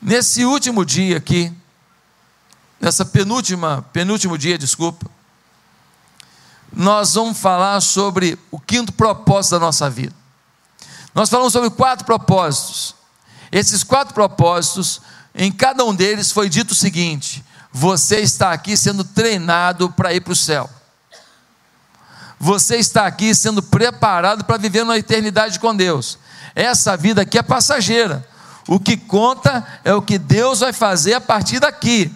Nesse último dia aqui, nessa penúltima, penúltimo dia, desculpa, nós vamos falar sobre o quinto propósito da nossa vida. Nós falamos sobre quatro propósitos. Esses quatro propósitos, em cada um deles foi dito o seguinte: você está aqui sendo treinado para ir para o céu. Você está aqui sendo preparado para viver uma eternidade com Deus. Essa vida aqui é passageira. O que conta é o que Deus vai fazer a partir daqui.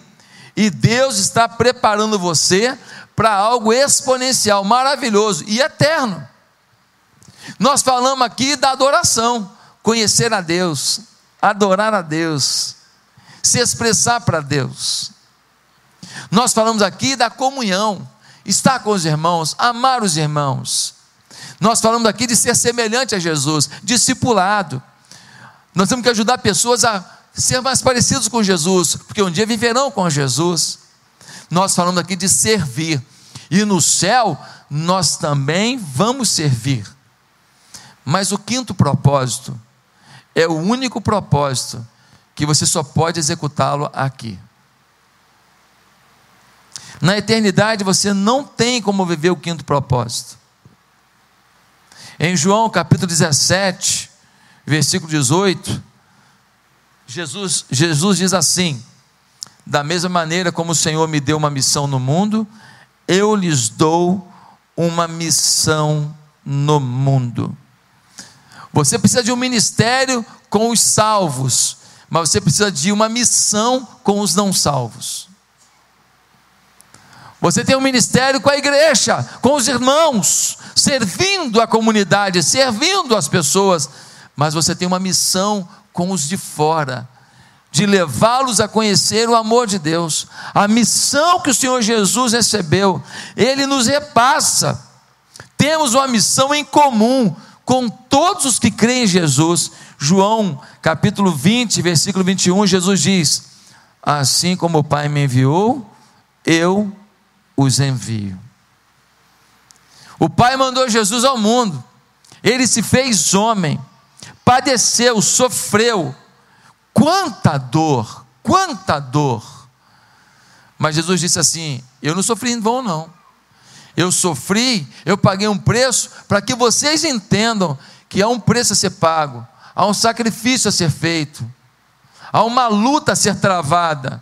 E Deus está preparando você para algo exponencial, maravilhoso e eterno. Nós falamos aqui da adoração, conhecer a Deus, adorar a Deus, se expressar para Deus. Nós falamos aqui da comunhão, estar com os irmãos, amar os irmãos. Nós falamos aqui de ser semelhante a Jesus, discipulado. Nós temos que ajudar pessoas a ser mais parecidos com Jesus, porque um dia viverão com Jesus. Nós falamos aqui de servir, e no céu nós também vamos servir. Mas o quinto propósito é o único propósito que você só pode executá-lo aqui. Na eternidade você não tem como viver o quinto propósito. Em João capítulo 17, versículo 18, Jesus, Jesus diz assim: Da mesma maneira como o Senhor me deu uma missão no mundo, eu lhes dou uma missão no mundo. Você precisa de um ministério com os salvos, mas você precisa de uma missão com os não salvos. Você tem um ministério com a igreja, com os irmãos, servindo a comunidade, servindo as pessoas, mas você tem uma missão com os de fora, de levá-los a conhecer o amor de Deus, a missão que o Senhor Jesus recebeu, Ele nos repassa. Temos uma missão em comum com todos os que creem em Jesus. João capítulo 20, versículo 21, Jesus diz: Assim como o Pai me enviou, eu os envio. O Pai mandou Jesus ao mundo, ele se fez homem, padeceu, sofreu, quanta dor, quanta dor. Mas Jesus disse assim: Eu não sofri em vão, não. Eu sofri, eu paguei um preço para que vocês entendam que há um preço a ser pago, há um sacrifício a ser feito, há uma luta a ser travada,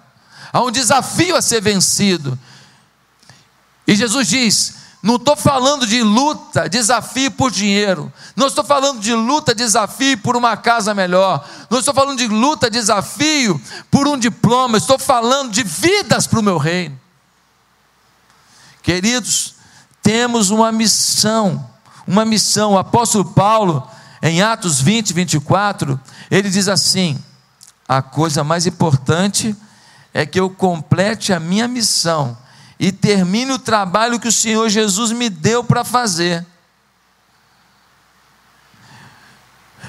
há um desafio a ser vencido. E Jesus diz: não estou falando de luta, desafio por dinheiro. Não estou falando de luta, desafio por uma casa melhor. Não estou falando de luta, desafio por um diploma. Estou falando de vidas para o meu reino. Queridos, temos uma missão. Uma missão. O apóstolo Paulo, em Atos 20, 24, ele diz assim: a coisa mais importante é que eu complete a minha missão e termine o trabalho que o Senhor Jesus me deu para fazer.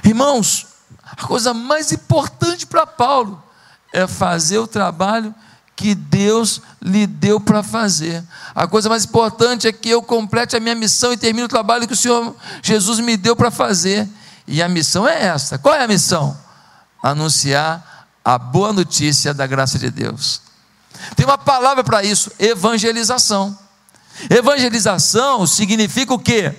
Irmãos, a coisa mais importante para Paulo é fazer o trabalho que Deus lhe deu para fazer. A coisa mais importante é que eu complete a minha missão e termine o trabalho que o Senhor Jesus me deu para fazer. E a missão é essa. Qual é a missão? Anunciar a boa notícia da graça de Deus. Tem uma palavra para isso: evangelização. Evangelização significa o quê?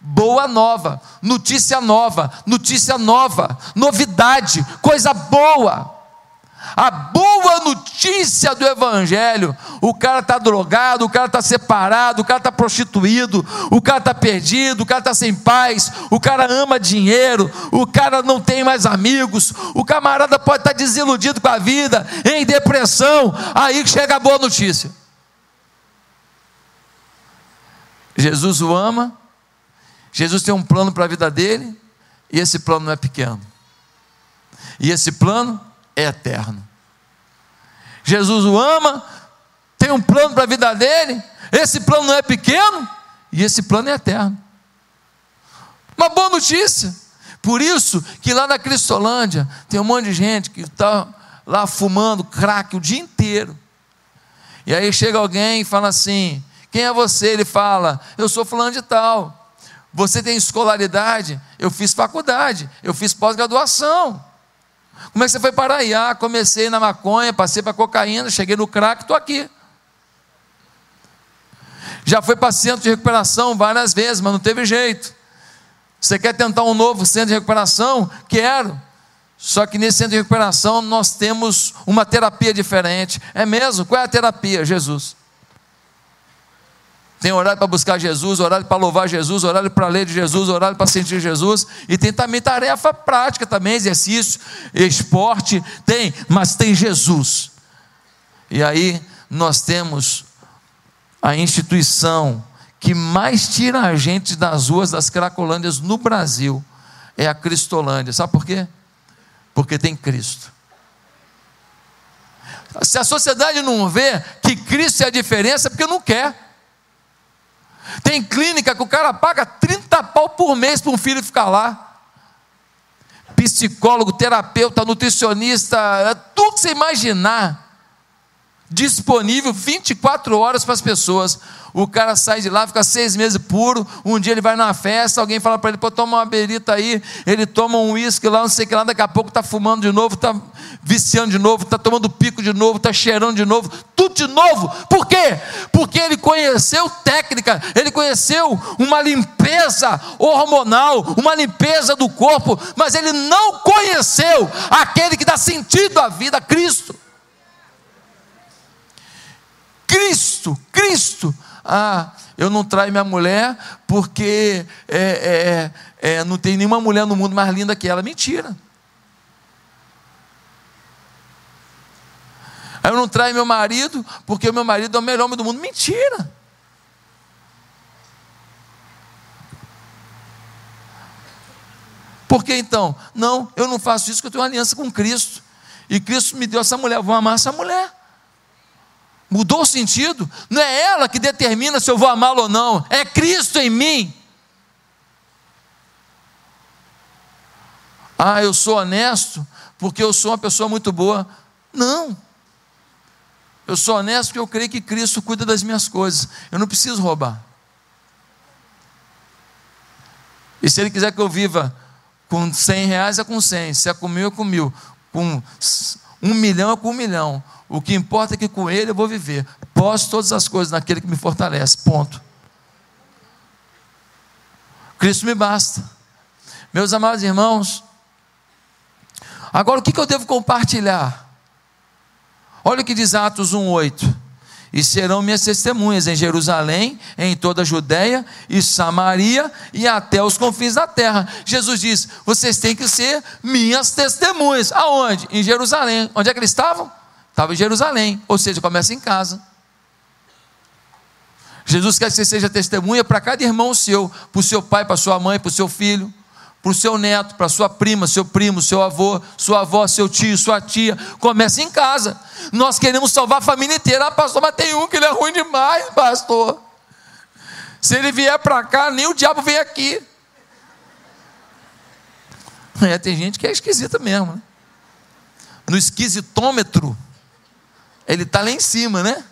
Boa nova, notícia nova, notícia nova, novidade, coisa boa. A boa notícia do Evangelho: o cara está drogado, o cara está separado, o cara está prostituído, o cara está perdido, o cara está sem paz, o cara ama dinheiro, o cara não tem mais amigos, o camarada pode estar tá desiludido com a vida, em depressão. Aí chega a boa notícia. Jesus o ama, Jesus tem um plano para a vida dele, e esse plano não é pequeno. E esse plano é eterno. Jesus o ama, tem um plano para a vida dele, esse plano não é pequeno e esse plano é eterno. Uma boa notícia. Por isso que lá na Cristolândia tem um monte de gente que está lá fumando crack o dia inteiro. E aí chega alguém e fala assim: Quem é você? Ele fala: Eu sou fulano de tal. Você tem escolaridade? Eu fiz faculdade, eu fiz pós-graduação. Como é que você foi parar aí? Ah, comecei na maconha, passei para cocaína, cheguei no crack, estou aqui. Já foi para centro de recuperação várias vezes, mas não teve jeito. Você quer tentar um novo centro de recuperação? Quero. Só que nesse centro de recuperação nós temos uma terapia diferente. É mesmo? Qual é a terapia? Jesus. Tem horário para buscar Jesus, horário para louvar Jesus, horário para ler de Jesus, horário para sentir Jesus. E tem também tarefa prática também, exercício, esporte, tem, mas tem Jesus. E aí nós temos a instituição que mais tira a gente das ruas das Cracolândias no Brasil é a Cristolândia. Sabe por quê? Porque tem Cristo. Se a sociedade não vê que Cristo é a diferença, é porque não quer. Tem clínica que o cara paga 30 pau por mês para um filho ficar lá. Psicólogo, terapeuta, nutricionista, é tudo que você imaginar. Disponível 24 horas para as pessoas. O cara sai de lá, fica seis meses puro. Um dia ele vai numa festa, alguém fala para ele: pô, toma uma berita aí. Ele toma um uísque lá, não sei o que lá. Daqui a pouco está fumando de novo, está viciando de novo, está tomando pico de novo, está cheirando de novo, tudo de novo. Por quê? Porque ele conheceu técnica, ele conheceu uma limpeza hormonal, uma limpeza do corpo, mas ele não conheceu aquele que dá sentido à vida, Cristo. Cristo, Cristo ah, eu não traio minha mulher porque é, é, é, não tem nenhuma mulher no mundo mais linda que ela. Mentira. Eu não traio meu marido porque o meu marido é o melhor homem do mundo. Mentira. Por que então? Não, eu não faço isso porque eu tenho uma aliança com Cristo. E Cristo me deu essa mulher, eu vou amar essa mulher. Mudou o sentido? Não é ela que determina se eu vou amá-lo ou não, é Cristo em mim. Ah, eu sou honesto porque eu sou uma pessoa muito boa. Não. Eu sou honesto porque eu creio que Cristo cuida das minhas coisas. Eu não preciso roubar. E se Ele quiser que eu viva com 100 reais, é com 100. Se é com mil, é com mil. Com um milhão, é com um milhão. O que importa é que com Ele eu vou viver. Posso todas as coisas naquele que me fortalece. Ponto. Cristo me basta. Meus amados irmãos, agora o que eu devo compartilhar? Olha o que diz Atos 1,8 e serão minhas testemunhas em Jerusalém, em toda a Judéia e Samaria e até os confins da terra. Jesus diz: vocês têm que ser minhas testemunhas. Aonde? Em Jerusalém. Onde é que eles estavam? Estava em Jerusalém, ou seja, começa em casa. Jesus quer que você seja testemunha para cada irmão seu, para o seu pai, para sua mãe, para o seu filho, para o seu neto, para sua prima, seu primo, seu avô, sua avó, seu tio, sua tia. Começa em casa. Nós queremos salvar a família inteira. Ah, pastor, mas tem um que ele é ruim demais, pastor. Se ele vier para cá, nem o diabo vem aqui. É, tem gente que é esquisita mesmo. Né? No esquisitômetro, ele está lá em cima, né?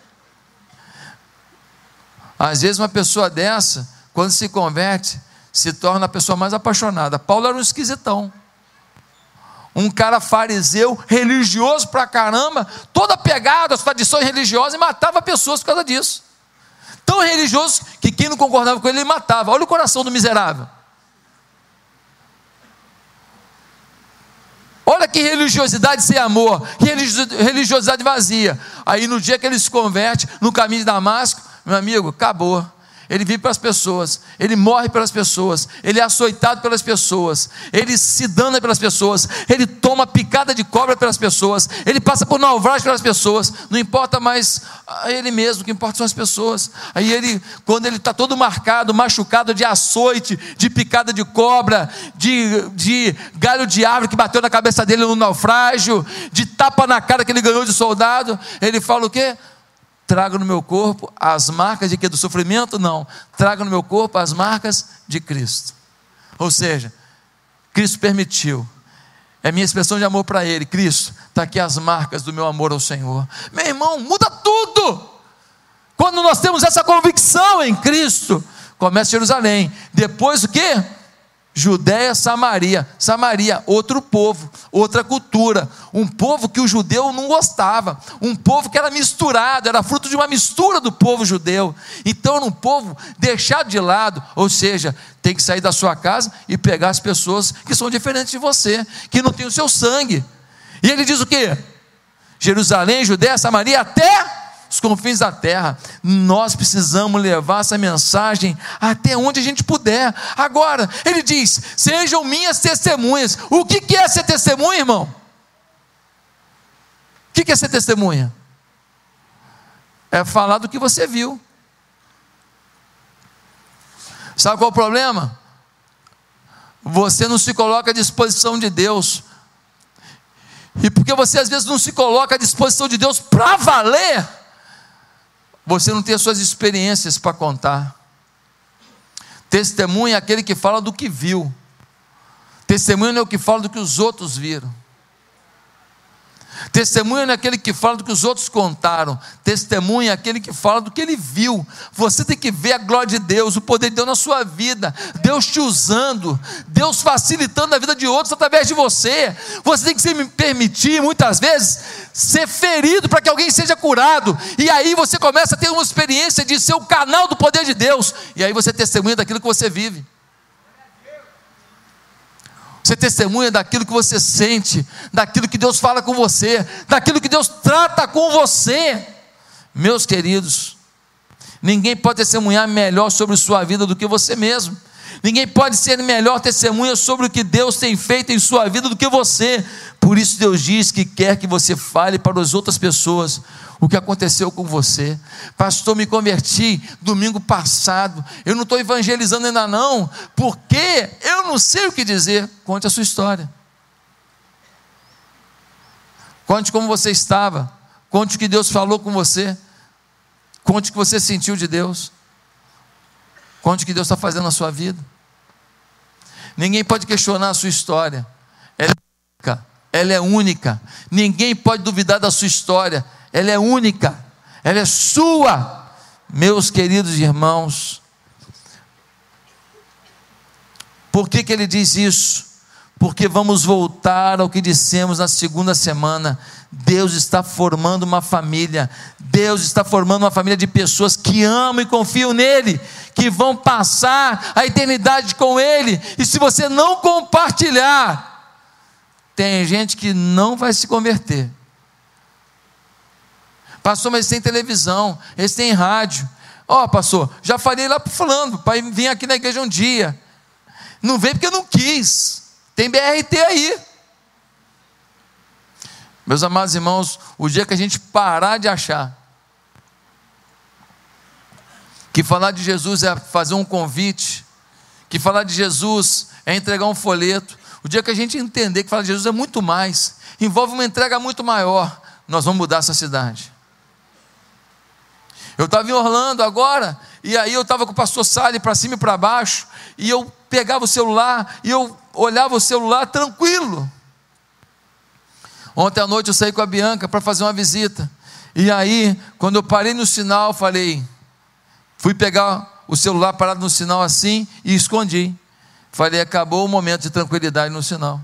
Às vezes uma pessoa dessa, quando se converte, se torna a pessoa mais apaixonada. Paulo era um esquisitão. Um cara fariseu, religioso pra caramba, toda pegada às tradições religiosas e matava pessoas por causa disso. Tão religioso que quem não concordava com ele, ele matava. Olha o coração do miserável. Olha que religiosidade sem amor, que religiosidade vazia. Aí no dia que ele se converte no caminho de Damasco, meu amigo, acabou ele vive para as pessoas, ele morre pelas pessoas, ele é açoitado pelas pessoas, ele se dana pelas pessoas, ele toma picada de cobra pelas pessoas, ele passa por naufrágio pelas pessoas, não importa mais ele mesmo, o que importa são as pessoas. Aí ele, quando ele está todo marcado, machucado de açoite, de picada de cobra, de, de galho de árvore que bateu na cabeça dele no naufrágio, de tapa na cara que ele ganhou de soldado, ele fala o quê? Trago no meu corpo as marcas de que do sofrimento não, trago no meu corpo as marcas de Cristo. Ou seja, Cristo permitiu. É minha expressão de amor para ele. Cristo, está aqui as marcas do meu amor ao Senhor. Meu irmão, muda tudo. Quando nós temos essa convicção em Cristo, começa Jerusalém. Depois o que? Judéia, Samaria. Samaria, outro povo, outra cultura. Um povo que o judeu não gostava. Um povo que era misturado, era fruto de uma mistura do povo judeu. Então era um povo deixado de lado. Ou seja, tem que sair da sua casa e pegar as pessoas que são diferentes de você, que não têm o seu sangue. E ele diz o que? Jerusalém, Judéia, Samaria, até os confins da terra. Nós precisamos levar essa mensagem até onde a gente puder. Agora, ele diz: sejam minhas testemunhas. O que é ser testemunha, irmão? O que é ser testemunha? É falar do que você viu. Sabe qual é o problema? Você não se coloca à disposição de Deus. E porque você às vezes não se coloca à disposição de Deus para valer, você não tem as suas experiências para contar. Testemunha é aquele que fala do que viu. Testemunha é o que fala do que os outros viram. Testemunha não é aquele que fala do que os outros contaram. Testemunha é aquele que fala do que ele viu. Você tem que ver a glória de Deus, o poder de Deus na sua vida. Deus te usando, Deus facilitando a vida de outros através de você. Você tem que se permitir, muitas vezes, ser ferido para que alguém seja curado. E aí você começa a ter uma experiência de ser o canal do poder de Deus. E aí você testemunha daquilo que você vive. Você testemunha daquilo que você sente, daquilo que Deus fala com você, daquilo que Deus trata com você. Meus queridos, ninguém pode testemunhar melhor sobre sua vida do que você mesmo. Ninguém pode ser melhor testemunha sobre o que Deus tem feito em sua vida do que você. Por isso Deus diz que quer que você fale para as outras pessoas o que aconteceu com você. Pastor, me converti domingo passado. Eu não estou evangelizando ainda não, porque eu não sei o que dizer. Conte a sua história. Conte como você estava. Conte o que Deus falou com você. Conte o que você sentiu de Deus. Conte o que Deus está fazendo na sua vida. Ninguém pode questionar a sua história. Ela é única. Ela é única. Ninguém pode duvidar da sua história ela é única, ela é sua. Meus queridos irmãos, por que, que ele diz isso? Porque vamos voltar ao que dissemos na segunda semana. Deus está formando uma família, Deus está formando uma família de pessoas que amam e confiam nele, que vão passar a eternidade com ele, e se você não compartilhar, tem gente que não vai se converter, Pastor, mas eles têm televisão, eles têm rádio. Ó, oh, pastor, já falei lá para fulano, para vir aqui na igreja um dia. Não veio porque eu não quis. Tem BRT aí. Meus amados irmãos, o dia que a gente parar de achar que falar de Jesus é fazer um convite, que falar de Jesus é entregar um folheto, o dia que a gente entender que falar de Jesus é muito mais, envolve uma entrega muito maior, nós vamos mudar essa cidade. Eu estava em Orlando agora, e aí eu estava com o pastor Sale para cima e para baixo, e eu pegava o celular, e eu olhava o celular tranquilo. Ontem à noite eu saí com a Bianca para fazer uma visita, e aí, quando eu parei no sinal, falei, fui pegar o celular parado no sinal assim, e escondi. Falei, acabou o momento de tranquilidade no sinal.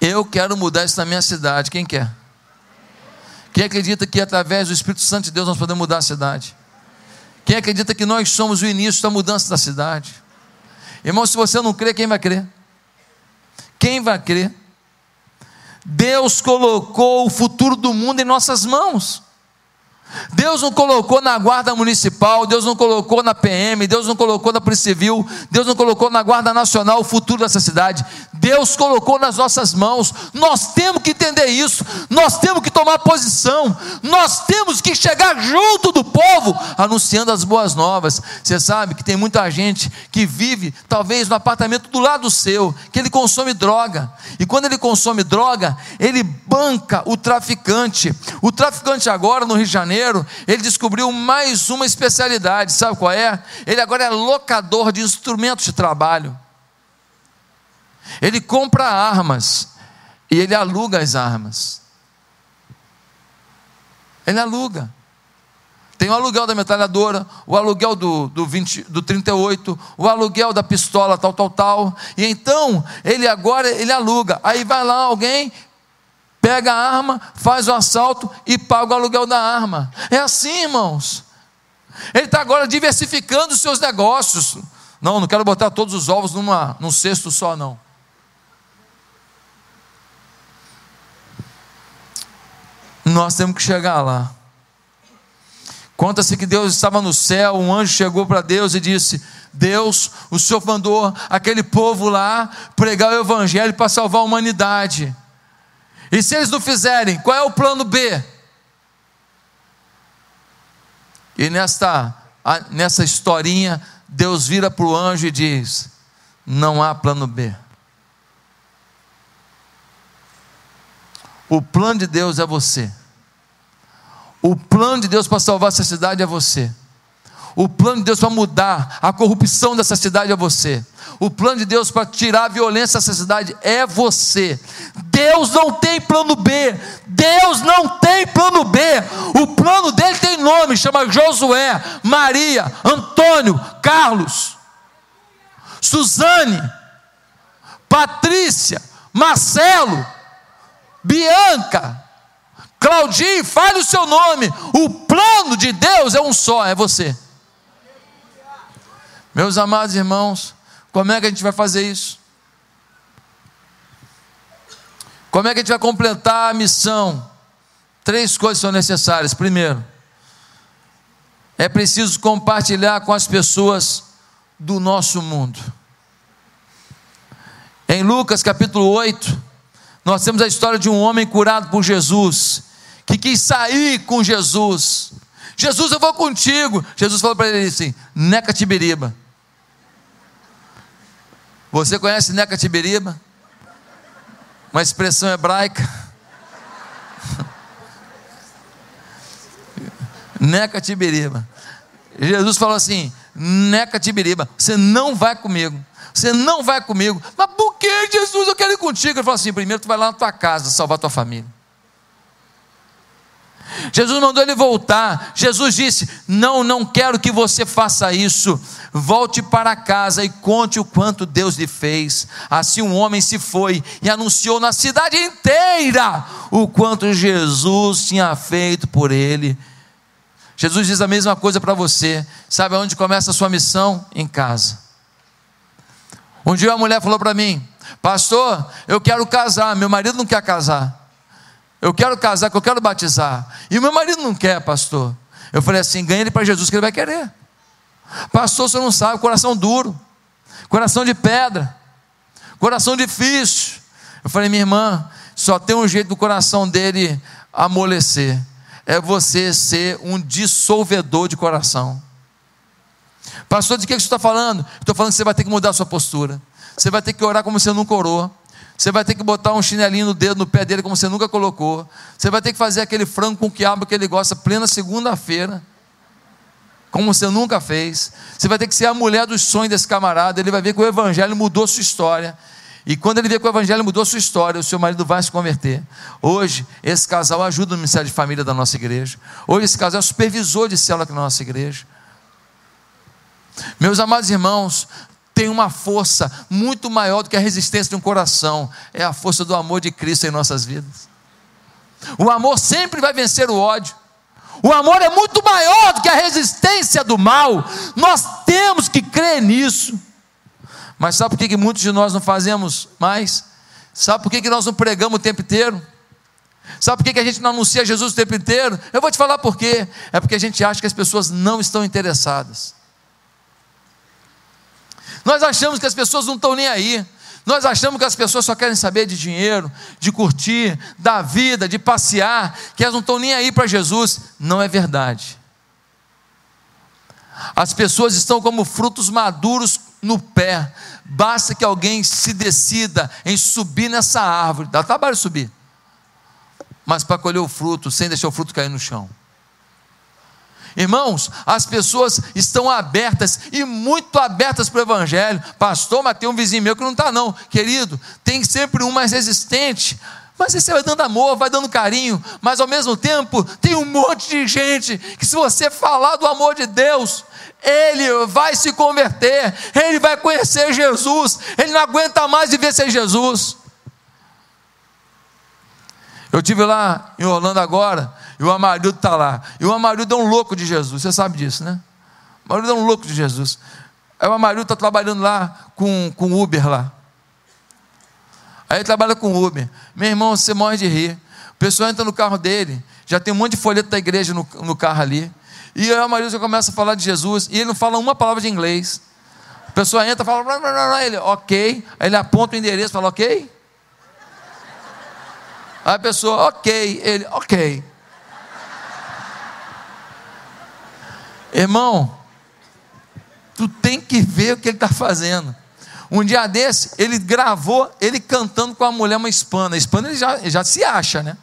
Eu quero mudar isso na minha cidade, quem quer? Quem acredita que através do Espírito Santo de Deus nós podemos mudar a cidade? Quem acredita que nós somos o início da mudança da cidade? Irmão, se você não crê, quem vai crer? Quem vai crer? Deus colocou o futuro do mundo em nossas mãos. Deus não colocou na guarda municipal, Deus não colocou na PM, Deus não colocou na Polícia Civil, Deus não colocou na Guarda Nacional o futuro dessa cidade. Deus colocou nas nossas mãos. Nós temos que entender isso, nós temos que tomar posição, nós temos que chegar junto do povo anunciando as boas novas. Você sabe que tem muita gente que vive, talvez, no apartamento do lado seu, que ele consome droga, e quando ele consome droga, ele banca o traficante. O traficante agora no Rio de Janeiro, ele descobriu mais uma especialidade, sabe qual é? Ele agora é locador de instrumentos de trabalho. Ele compra armas e ele aluga as armas. Ele aluga. Tem o aluguel da metralhadora, o aluguel do, do, 20, do 38, o aluguel da pistola, tal, tal, tal. E então, ele agora, ele aluga. Aí vai lá alguém, pega a arma, faz o assalto e paga o aluguel da arma. É assim, irmãos. Ele está agora diversificando os seus negócios. Não, não quero botar todos os ovos numa, num cesto só, não. Nós temos que chegar lá. Conta-se que Deus estava no céu, um anjo chegou para Deus e disse: Deus, o Senhor mandou aquele povo lá pregar o Evangelho para salvar a humanidade. E se eles não fizerem, qual é o plano B? E nesta, nessa historinha, Deus vira para o anjo e diz: Não há plano B. O plano de Deus é você. O plano de Deus para salvar essa cidade é você. O plano de Deus para mudar a corrupção dessa cidade é você. O plano de Deus para tirar a violência dessa cidade é você. Deus não tem plano B. Deus não tem plano B. O plano dele tem nome, chama Josué, Maria, Antônio, Carlos, Suzane, Patrícia, Marcelo, Bianca, Claudinho, fale o seu nome. O plano de Deus é um só, é você. Meus amados irmãos, como é que a gente vai fazer isso? Como é que a gente vai completar a missão? Três coisas são necessárias. Primeiro, é preciso compartilhar com as pessoas do nosso mundo. Em Lucas capítulo 8, nós temos a história de um homem curado por Jesus, que quis sair com Jesus. Jesus, eu vou contigo. Jesus falou para ele assim: Neca Tibiriba. Você conhece Neca Tibiriba? Uma expressão hebraica. Neca Tibiriba. Jesus falou assim: Neca Tibiriba, você não vai comigo. Você não vai comigo. Mas por que, Jesus? Contigo. Ele falou assim: primeiro tu vai lá na tua casa salvar tua família. Jesus mandou ele voltar. Jesus disse: Não, não quero que você faça isso. Volte para casa e conte o quanto Deus lhe fez. Assim um homem se foi e anunciou na cidade inteira o quanto Jesus tinha feito por ele. Jesus diz a mesma coisa para você. Sabe aonde começa a sua missão? Em casa. Um dia uma mulher falou para mim: Pastor, eu quero casar, meu marido não quer casar. Eu quero casar, que eu quero batizar. E meu marido não quer, pastor. Eu falei assim: ganha ele para Jesus, que ele vai querer. Pastor, você não sabe, coração duro, coração de pedra, coração difícil. Eu falei, minha irmã, só tem um jeito do coração dele amolecer: é você ser um dissolvedor de coração. Pastor, de que você está falando? Estou falando que você vai ter que mudar a sua postura. Você vai ter que orar como você nunca orou. Você vai ter que botar um chinelinho no dedo, no pé dele, como você nunca colocou. Você vai ter que fazer aquele frango com quiabo que ele gosta, plena segunda-feira, como você nunca fez. Você vai ter que ser a mulher dos sonhos desse camarada. Ele vai ver que o Evangelho mudou sua história. E quando ele vê que o Evangelho mudou sua história, o seu marido vai se converter. Hoje, esse casal ajuda no Ministério de Família da nossa igreja. Hoje, esse casal é supervisor de célula aqui na nossa igreja. Meus amados irmãos, tem uma força muito maior do que a resistência de um coração, é a força do amor de Cristo em nossas vidas. O amor sempre vai vencer o ódio. O amor é muito maior do que a resistência do mal. Nós temos que crer nisso. Mas sabe por que, muitos de nós não fazemos mais? Sabe por que, nós não pregamos o tempo inteiro? Sabe por que a gente não anuncia Jesus o tempo inteiro? Eu vou te falar por quê. É porque a gente acha que as pessoas não estão interessadas. Nós achamos que as pessoas não estão nem aí. Nós achamos que as pessoas só querem saber de dinheiro, de curtir, da vida, de passear, que elas não estão nem aí para Jesus. Não é verdade. As pessoas estão como frutos maduros no pé. Basta que alguém se decida em subir nessa árvore. Dá trabalho subir. Mas para colher o fruto, sem deixar o fruto cair no chão. Irmãos, as pessoas estão abertas e muito abertas para o Evangelho. Pastor, mas tem um vizinho meu que não está, não. Querido, tem sempre um mais resistente. Mas você vai dando amor, vai dando carinho, mas ao mesmo tempo tem um monte de gente que, se você falar do amor de Deus, ele vai se converter, ele vai conhecer Jesus, ele não aguenta mais viver sem Jesus. Eu tive lá em Orlando agora, e o Amarildo está lá. E o Amarildo é um louco de Jesus, você sabe disso, né? O Amarildo é um louco de Jesus. Aí o Amarildo está trabalhando lá com, com Uber lá. Aí ele trabalha com Uber. Meu irmão, você morre de rir. O pessoal entra no carro dele, já tem um monte de folheto da igreja no, no carro ali. E aí o Amarildo já começa a falar de Jesus, e ele não fala uma palavra de inglês. A pessoa entra fala, blá, blá, blá, ele, ok. Aí ele aponta o endereço fala, ok. Aí a pessoa, ok. Ele, ok. Irmão, tu tem que ver o que ele está fazendo. Um dia desse, ele gravou ele cantando com a mulher uma hispana. A hispana ele já, já se acha, né?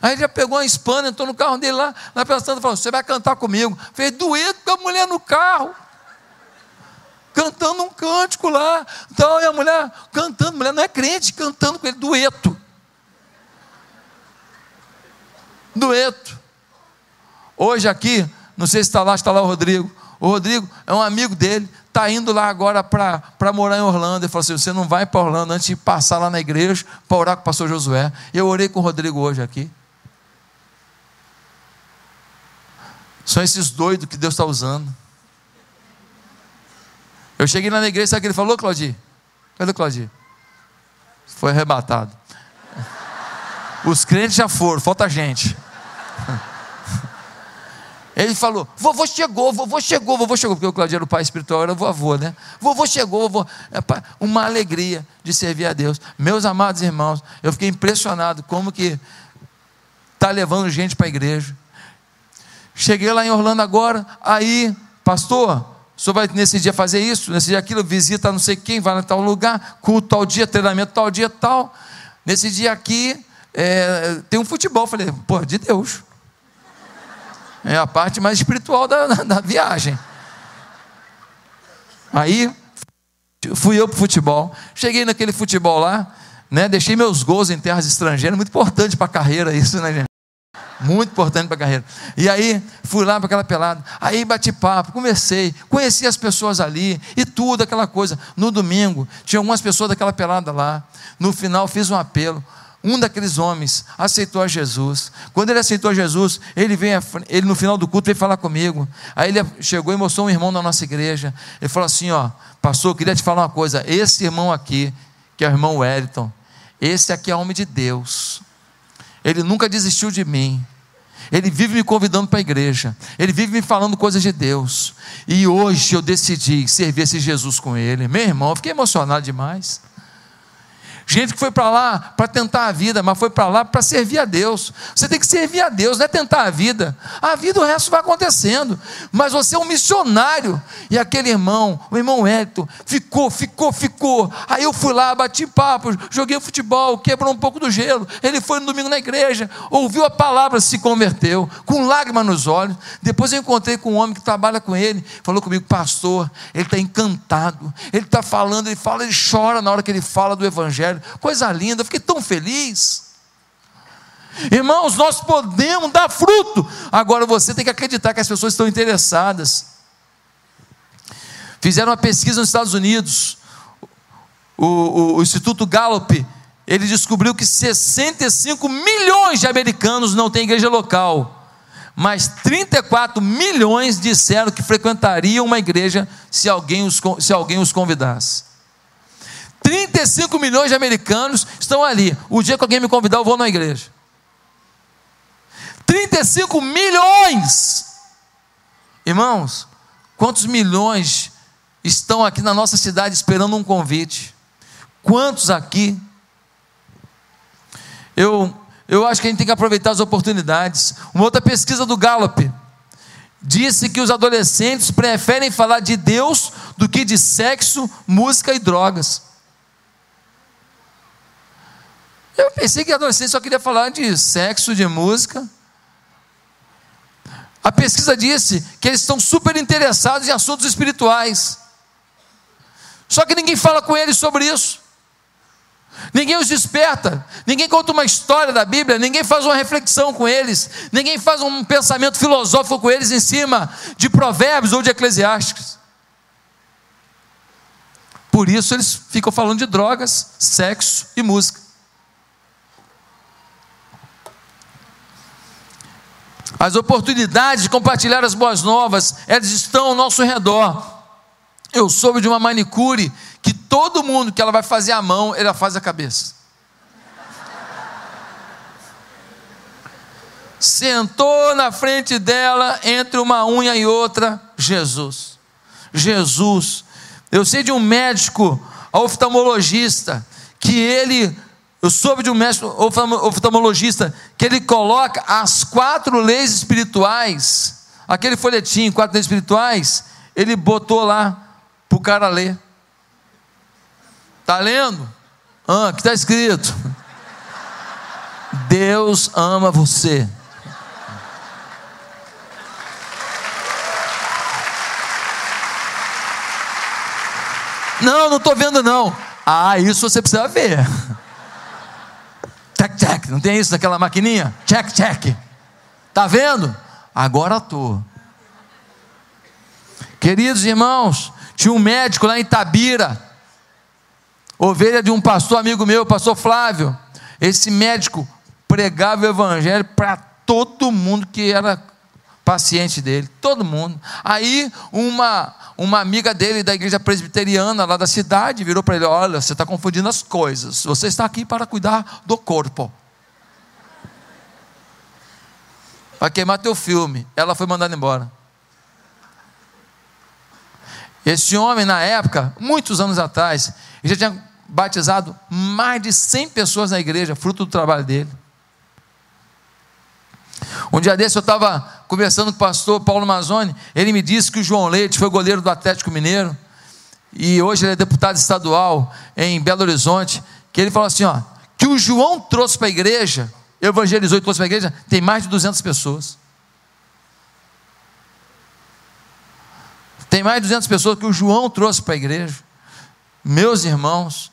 Aí ele já pegou uma hispana, entrou no carro dele lá, lá pensando, falou: Você vai cantar comigo? Fez dueto com a mulher no carro, cantando um cântico lá. Então, e a mulher cantando, a mulher não é crente, cantando com ele, dueto. Dueto. Hoje aqui, não sei se está lá, está lá o Rodrigo. O Rodrigo é um amigo dele, está indo lá agora para morar em Orlando. Ele falou assim: você não vai para Orlando antes de passar lá na igreja para orar com o pastor Josué. Eu orei com o Rodrigo hoje aqui. São esses doidos que Deus está usando. Eu cheguei lá na igreja, sabe o que ele falou, Claudio? Cadê o Claudio? Foi arrebatado. Os crentes já foram, falta gente. Ele falou: vovô chegou, vovô chegou, vovô chegou, porque o Claudio era o pai espiritual, era o vovô, né? Vovô chegou, vovô. Uma alegria de servir a Deus. Meus amados irmãos, eu fiquei impressionado como que está levando gente para a igreja. Cheguei lá em Orlando agora, aí, pastor, o senhor vai nesse dia fazer isso, nesse dia aquilo, visita não sei quem, vai em tal lugar, culto tal dia, treinamento tal dia tal. Nesse dia aqui, é, tem um futebol. Falei, pô, de Deus. É a parte mais espiritual da, da viagem. Aí fui eu para o futebol. Cheguei naquele futebol lá, né? Deixei meus gols em terras estrangeiras, muito importante para a carreira isso, né, gente? Muito importante para a carreira. E aí, fui lá para aquela pelada. Aí bati papo, conversei, conheci as pessoas ali e tudo, aquela coisa. No domingo, tinha algumas pessoas daquela pelada lá. No final, fiz um apelo um daqueles homens aceitou a Jesus. Quando ele aceitou a Jesus, ele vem, ele no final do culto veio falar comigo. Aí ele chegou e mostrou um irmão da nossa igreja. Ele falou assim: ó, pastor, eu queria te falar uma coisa. Esse irmão aqui, que é o irmão Wellington, esse aqui é homem de Deus. Ele nunca desistiu de mim. Ele vive me convidando para a igreja. Ele vive me falando coisas de Deus. E hoje eu decidi servir esse Jesus com ele. Meu irmão, eu fiquei emocionado demais. Gente que foi para lá para tentar a vida, mas foi para lá para servir a Deus. Você tem que servir a Deus, não é tentar a vida. A vida o resto vai acontecendo. Mas você é um missionário. E aquele irmão, o irmão Hélito, ficou, ficou, ficou. Aí eu fui lá, bati papo, joguei futebol, quebrou um pouco do gelo. Ele foi no domingo na igreja, ouviu a palavra, se converteu, com lágrimas nos olhos. Depois eu encontrei com um homem que trabalha com ele, falou comigo, pastor, ele está encantado. Ele está falando, ele fala, ele chora na hora que ele fala do evangelho evangelho. Coisa linda, fiquei tão feliz. Irmãos, nós podemos dar fruto. Agora você tem que acreditar que as pessoas estão interessadas. Fizeram uma pesquisa nos Estados Unidos. O, o, o Instituto Gallup, ele descobriu que 65 milhões de americanos não têm igreja local. Mas 34 milhões disseram que frequentariam uma igreja se alguém os, se alguém os convidasse. 35 milhões de americanos estão ali. O dia que alguém me convidar, eu vou na igreja. 35 milhões! Irmãos, quantos milhões estão aqui na nossa cidade esperando um convite? Quantos aqui? Eu, eu acho que a gente tem que aproveitar as oportunidades. Uma outra pesquisa do Gallup disse que os adolescentes preferem falar de Deus do que de sexo, música e drogas. Eu pensei que adolescente só queria falar de sexo, de música. A pesquisa disse que eles estão super interessados em assuntos espirituais. Só que ninguém fala com eles sobre isso. Ninguém os desperta, ninguém conta uma história da Bíblia, ninguém faz uma reflexão com eles, ninguém faz um pensamento filosófico com eles em cima de provérbios ou de eclesiásticos. Por isso eles ficam falando de drogas, sexo e música. As oportunidades de compartilhar as boas novas, elas estão ao nosso redor. Eu soube de uma manicure que todo mundo que ela vai fazer a mão, ela faz a cabeça. Sentou na frente dela, entre uma unha e outra, Jesus. Jesus. Eu sei de um médico oftalmologista que ele eu soube de um mestre oftalmologista que ele coloca as quatro leis espirituais, aquele folhetim, quatro leis espirituais, ele botou lá para o cara ler. Está lendo? Ah, que está escrito. Deus ama você. Não, não estou vendo não. Ah, isso você precisa ver. Check. Não tem isso naquela maquininha? Check, check. Tá vendo? Agora estou. Queridos irmãos, tinha um médico lá em Tabira ovelha de um pastor amigo meu, pastor Flávio. Esse médico pregava o evangelho para todo mundo que era paciente dele, todo mundo. Aí uma uma amiga dele da igreja presbiteriana lá da cidade virou para ele: Olha, você está confundindo as coisas. Você está aqui para cuidar do corpo. Vai queimar teu filme. Ela foi mandada embora. Esse homem, na época, muitos anos atrás, já tinha batizado mais de 100 pessoas na igreja, fruto do trabalho dele. Um dia desse eu estava conversando com o pastor Paulo Mazzoni, ele me disse que o João Leite foi goleiro do Atlético Mineiro, e hoje ele é deputado estadual em Belo Horizonte, que ele falou assim, ó, que o João trouxe para a igreja, evangelizou e trouxe para a igreja, tem mais de 200 pessoas. Tem mais de 200 pessoas que o João trouxe para a igreja. Meus irmãos,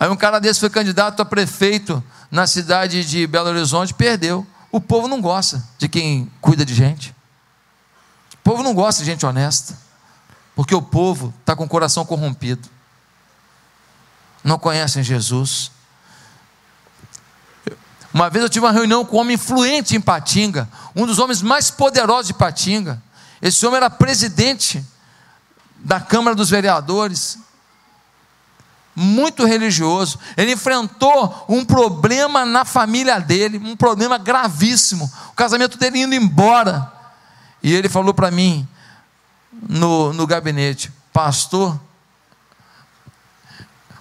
Aí um cara desse foi candidato a prefeito na cidade de Belo Horizonte, perdeu. O povo não gosta de quem cuida de gente. O povo não gosta de gente honesta. Porque o povo está com o coração corrompido. Não conhecem Jesus. Uma vez eu tive uma reunião com um homem influente em Patinga, um dos homens mais poderosos de Patinga. Esse homem era presidente da Câmara dos Vereadores, muito religioso. Ele enfrentou um problema na família dele, um problema gravíssimo. O casamento dele indo embora. E ele falou para mim, no, no gabinete: Pastor,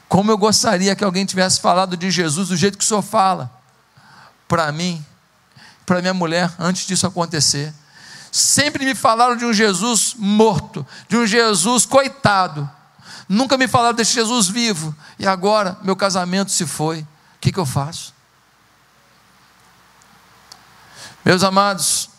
como eu gostaria que alguém tivesse falado de Jesus do jeito que o senhor fala, para mim, para minha mulher, antes disso acontecer. Sempre me falaram de um Jesus morto, de um Jesus coitado Nunca me falaram desse Jesus vivo. E agora meu casamento se foi. O que, que eu faço? Meus amados,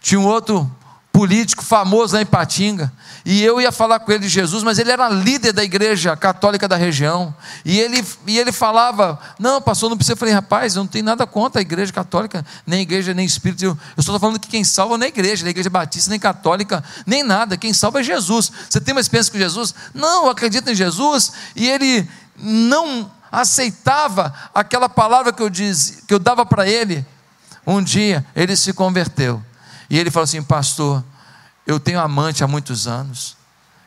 tinha um outro político famoso lá em Patinga, e eu ia falar com ele de Jesus, mas ele era líder da igreja católica da região. E ele, e ele falava: Não, pastor, não precisa. Eu falei: Rapaz, eu não tenho nada contra a igreja católica, nem igreja, nem espírito. Eu, eu estou falando que quem salva não é igreja, nem igreja batista, nem católica, nem nada. Quem salva é Jesus. Você tem uma experiência com Jesus? Não, eu acredito em Jesus. E ele não aceitava aquela palavra que eu, diz, que eu dava para ele. Um dia ele se converteu. E ele falou assim: Pastor, eu tenho amante há muitos anos.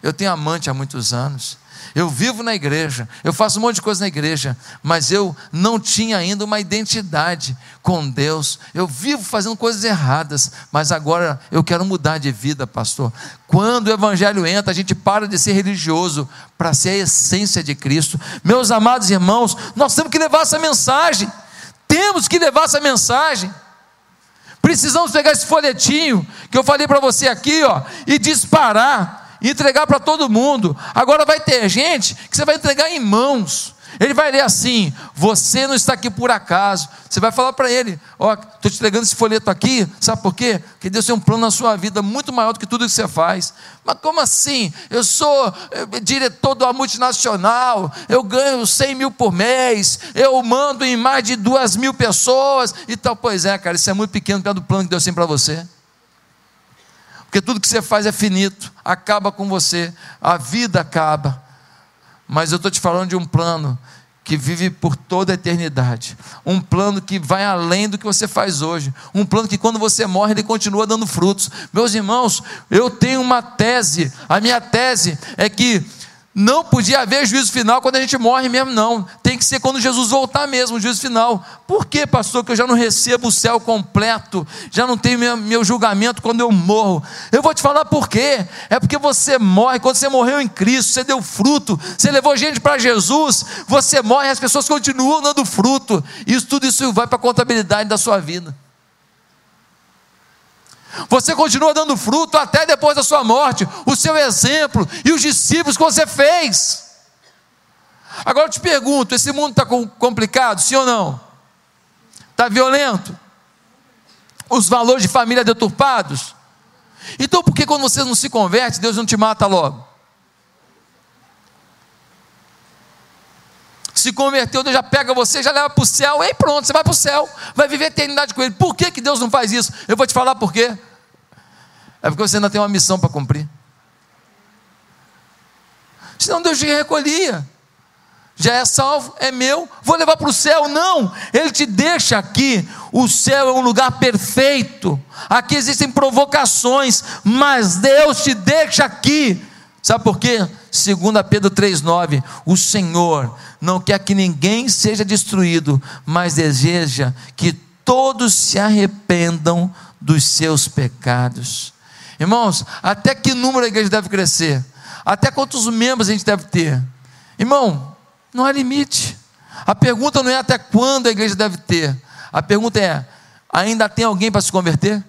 Eu tenho amante há muitos anos. Eu vivo na igreja, eu faço um monte de coisa na igreja, mas eu não tinha ainda uma identidade com Deus. Eu vivo fazendo coisas erradas, mas agora eu quero mudar de vida, pastor. Quando o evangelho entra, a gente para de ser religioso para ser a essência de Cristo. Meus amados irmãos, nós temos que levar essa mensagem. Temos que levar essa mensagem. Precisamos pegar esse folhetinho que eu falei para você aqui, ó, e disparar, e entregar para todo mundo. Agora vai ter gente que você vai entregar em mãos. Ele vai ler assim: Você não está aqui por acaso. Você vai falar para ele: Ó, estou te entregando esse folheto aqui, sabe por quê? Porque Deus tem um plano na sua vida muito maior do que tudo que você faz. Mas como assim? Eu sou eh, diretor de uma multinacional, eu ganho 100 mil por mês, eu mando em mais de duas mil pessoas e tal. Pois é, cara, isso é muito pequeno perto do plano que Deus tem para você. Porque tudo que você faz é finito, acaba com você, a vida acaba. Mas eu estou te falando de um plano que vive por toda a eternidade. Um plano que vai além do que você faz hoje. Um plano que quando você morre ele continua dando frutos. Meus irmãos, eu tenho uma tese. A minha tese é que não podia haver juízo final quando a gente morre mesmo, não. Tem que ser quando Jesus voltar mesmo, o juízo final. Por que, pastor, que eu já não recebo o céu completo? Já não tenho meu, julgamento quando eu morro? Eu vou te falar por quê. É porque você morre, quando você morreu em Cristo, você deu fruto, você levou gente para Jesus, você morre e as pessoas continuam dando fruto. Isso tudo isso vai para a contabilidade da sua vida. Você continua dando fruto até depois da sua morte, o seu exemplo e os discípulos que você fez. Agora eu te pergunto: esse mundo está complicado, sim ou não? Está violento? Os valores de família deturpados? Então por que quando você não se converte, Deus não te mata logo? Se converteu, Deus já pega você, já leva para o céu, e pronto, você vai para o céu, vai viver eternidade com Ele. Por que, que Deus não faz isso? Eu vou te falar por quê. É porque você ainda tem uma missão para cumprir. Senão Deus te recolhia. Já é salvo, é meu, vou levar para o céu. Não, Ele te deixa aqui. O céu é um lugar perfeito. Aqui existem provocações, mas Deus te deixa aqui. Sabe por quê? 2 Pedro 3,9: O Senhor não quer que ninguém seja destruído, mas deseja que todos se arrependam dos seus pecados. Irmãos, até que número a igreja deve crescer? Até quantos membros a gente deve ter? Irmão, não há limite. A pergunta não é até quando a igreja deve ter. A pergunta é: ainda tem alguém para se converter?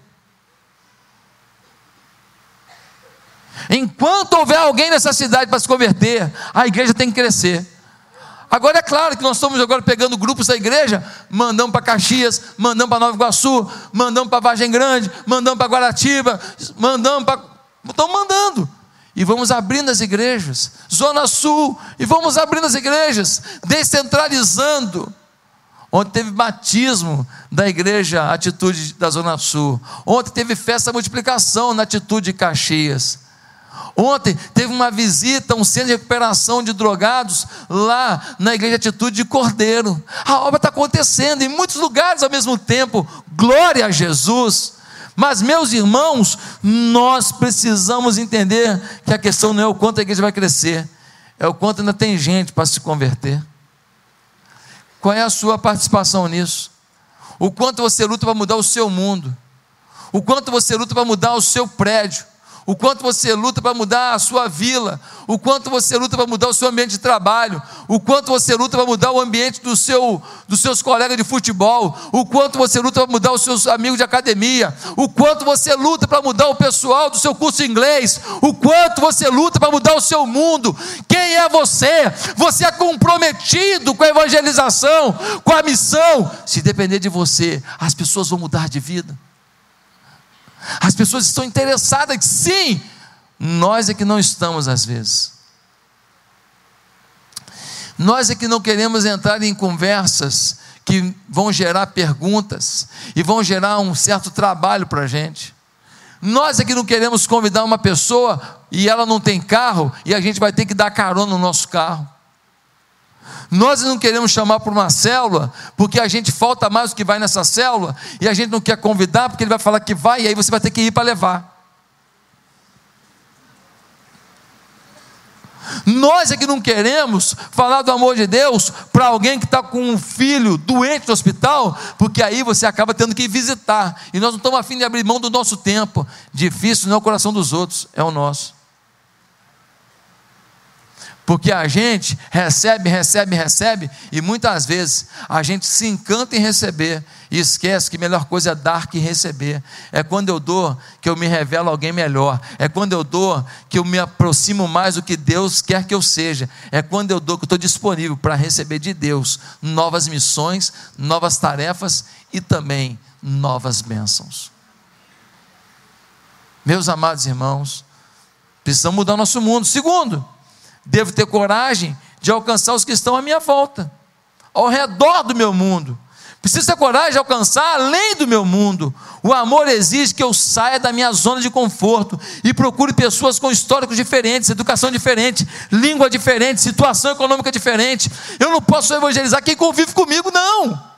Enquanto houver alguém nessa cidade para se converter, a igreja tem que crescer. Agora é claro que nós estamos agora pegando grupos da igreja, mandamos para Caxias, mandamos para Nova Iguaçu, mandamos para Vargem Grande, mandamos para Guaratiba, mandamos para. Estão mandando. E vamos abrindo as igrejas, Zona Sul, e vamos abrindo as igrejas, descentralizando. Ontem teve batismo da igreja Atitude da Zona Sul. Ontem teve festa multiplicação na Atitude de Caxias. Ontem teve uma visita a um centro de recuperação de drogados lá na Igreja Atitude de Cordeiro. A obra está acontecendo em muitos lugares ao mesmo tempo. Glória a Jesus. Mas, meus irmãos, nós precisamos entender que a questão não é o quanto a igreja vai crescer, é o quanto ainda tem gente para se converter. Qual é a sua participação nisso? O quanto você luta para mudar o seu mundo? O quanto você luta para mudar o seu prédio? O quanto você luta para mudar a sua vila, o quanto você luta para mudar o seu ambiente de trabalho, o quanto você luta para mudar o ambiente do seu, dos seus colegas de futebol, o quanto você luta para mudar os seus amigos de academia, o quanto você luta para mudar o pessoal do seu curso de inglês, o quanto você luta para mudar o seu mundo. Quem é você? Você é comprometido com a evangelização, com a missão. Se depender de você, as pessoas vão mudar de vida. As pessoas estão interessadas, sim, nós é que não estamos às vezes. Nós é que não queremos entrar em conversas que vão gerar perguntas e vão gerar um certo trabalho para a gente. Nós é que não queremos convidar uma pessoa e ela não tem carro e a gente vai ter que dar carona no nosso carro. Nós não queremos chamar para uma célula, porque a gente falta mais do que vai nessa célula, e a gente não quer convidar, porque ele vai falar que vai, e aí você vai ter que ir para levar. Nós é que não queremos falar do amor de Deus para alguém que está com um filho doente no hospital, porque aí você acaba tendo que visitar. E nós não estamos afim de abrir mão do nosso tempo. Difícil não é o coração dos outros, é o nosso. Porque a gente recebe, recebe, recebe, e muitas vezes a gente se encanta em receber e esquece que a melhor coisa é dar que receber. É quando eu dou que eu me revelo alguém melhor. É quando eu dou que eu me aproximo mais do que Deus quer que eu seja. É quando eu dou que eu estou disponível para receber de Deus novas missões, novas tarefas e também novas bênçãos. Meus amados irmãos, precisamos mudar nosso mundo. Segundo, Devo ter coragem de alcançar os que estão à minha volta, ao redor do meu mundo. Preciso ter coragem de alcançar além do meu mundo. O amor exige que eu saia da minha zona de conforto e procure pessoas com históricos diferentes, educação diferente, língua diferente, situação econômica diferente. Eu não posso evangelizar quem convive comigo, não.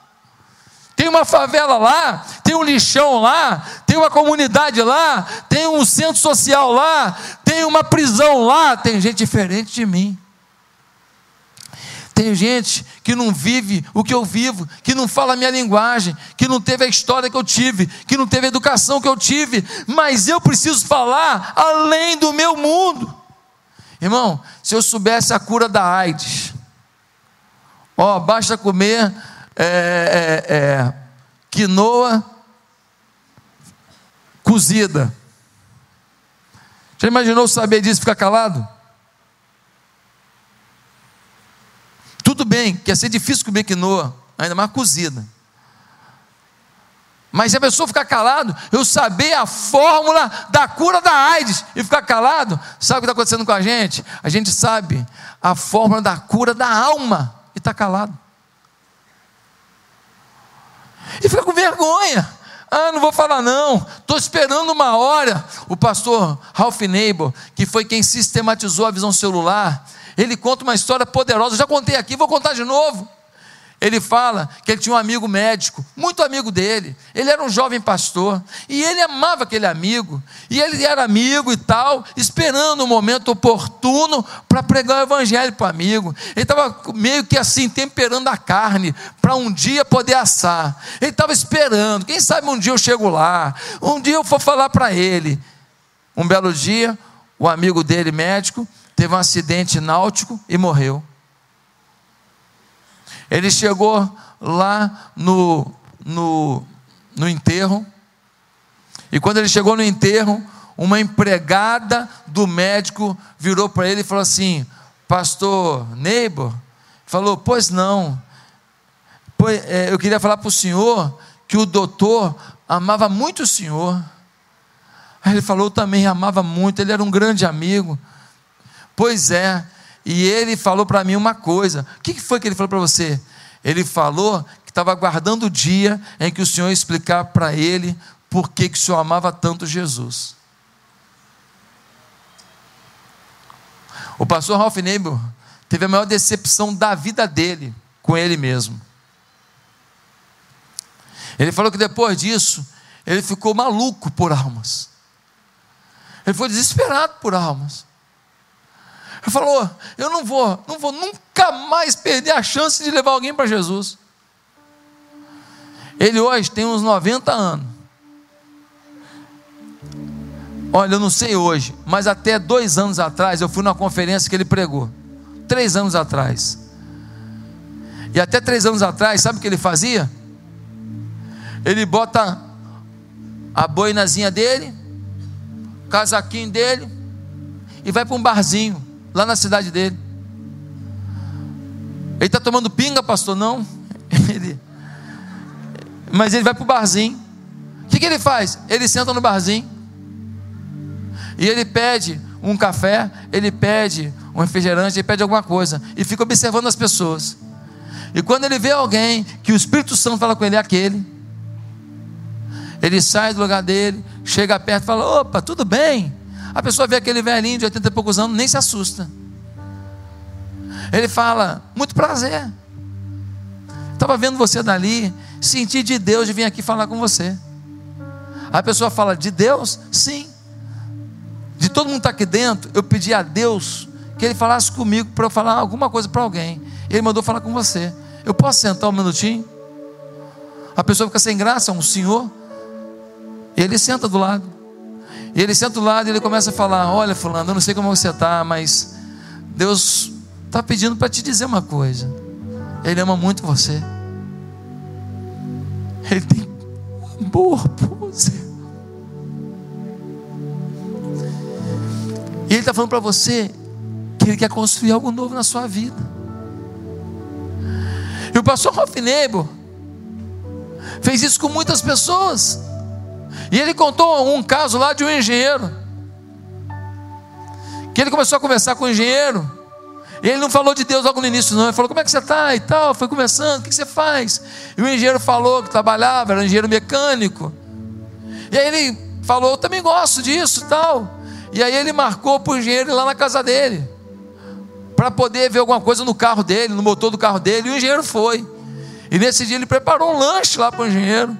Tem uma favela lá, tem um lixão lá, tem uma comunidade lá, tem um centro social lá, tem uma prisão lá, tem gente diferente de mim. Tem gente que não vive o que eu vivo, que não fala a minha linguagem, que não teve a história que eu tive, que não teve a educação que eu tive, mas eu preciso falar além do meu mundo. Irmão, se eu soubesse a cura da AIDS, ó, basta comer é, é, é, quinoa cozida. Já imaginou saber disso e ficar calado? Tudo bem, que ia ser difícil comer quinoa, ainda mais cozida. Mas se a pessoa ficar calado, eu saber a fórmula da cura da AIDS e ficar calado, sabe o que está acontecendo com a gente? A gente sabe a fórmula da cura da alma e está calado e fica com vergonha. Ah, não vou falar não, estou esperando uma hora. O pastor Ralph Neighbor, que foi quem sistematizou a visão celular, ele conta uma história poderosa. já contei aqui, vou contar de novo. Ele fala que ele tinha um amigo médico, muito amigo dele. Ele era um jovem pastor e ele amava aquele amigo. E ele era amigo e tal, esperando o um momento oportuno para pregar o evangelho para o amigo. Ele estava meio que assim, temperando a carne para um dia poder assar. Ele estava esperando. Quem sabe um dia eu chego lá, um dia eu vou falar para ele. Um belo dia, o amigo dele, médico, teve um acidente náutico e morreu. Ele chegou lá no, no, no enterro, e quando ele chegou no enterro, uma empregada do médico virou para ele e falou assim: Pastor Neighbor, falou, pois não, pois, é, eu queria falar para o senhor que o doutor amava muito o senhor. Aí ele falou também amava muito, ele era um grande amigo. Pois é, e ele falou para mim uma coisa. O que foi que ele falou para você? Ele falou que estava aguardando o dia em que o Senhor explicar para ele por que, que o Senhor amava tanto Jesus. O pastor Ralph Neibel teve a maior decepção da vida dele com ele mesmo. Ele falou que depois disso, ele ficou maluco por almas. Ele foi desesperado por almas. Ele falou: Eu não vou, não vou nunca mais perder a chance de levar alguém para Jesus. Ele hoje tem uns 90 anos. Olha, eu não sei hoje, mas até dois anos atrás eu fui numa conferência que ele pregou. Três anos atrás. E até três anos atrás, sabe o que ele fazia? Ele bota a boinazinha dele, casaquinho dele, e vai para um barzinho lá na cidade dele. Ele está tomando pinga, pastor? Não. Ele, mas ele vai para o barzinho. O que, que ele faz? Ele senta no barzinho. E ele pede um café, ele pede um refrigerante, ele pede alguma coisa. E fica observando as pessoas. E quando ele vê alguém que o Espírito Santo fala com ele, é aquele. Ele sai do lugar dele, chega perto e fala: opa, tudo bem? A pessoa vê aquele velhinho de 80 e poucos anos, nem se assusta. Ele fala: Muito prazer. Estava vendo você dali, senti de Deus de vir aqui falar com você. A pessoa fala: De Deus? Sim. De todo mundo estar tá aqui dentro, eu pedi a Deus que Ele falasse comigo para eu falar alguma coisa para alguém. Ele mandou falar com você. Eu posso sentar um minutinho? A pessoa fica sem graça, um senhor. Ele senta do lado. E ele senta do lado e ele começa a falar: Olha, Fulano, eu não sei como você está, mas Deus está pedindo para te dizer uma coisa. Ele ama muito você. Ele tem amor por você. E Ele está falando para você que Ele quer construir algo novo na sua vida. E o pastor Ralph Nebo fez isso com muitas pessoas. E ele contou um caso lá de um engenheiro. Que ele começou a conversar com o engenheiro. E ele não falou de Deus logo no início, não. Ele falou: Como é que você está e tal? Foi conversando, o que você faz? E o engenheiro falou que trabalhava, era um engenheiro mecânico. E aí ele falou: Eu também gosto disso tal. E aí ele marcou para o engenheiro ir lá na casa dele, para poder ver alguma coisa no carro dele, no motor do carro dele. E o engenheiro foi. E nesse dia ele preparou um lanche lá para o engenheiro.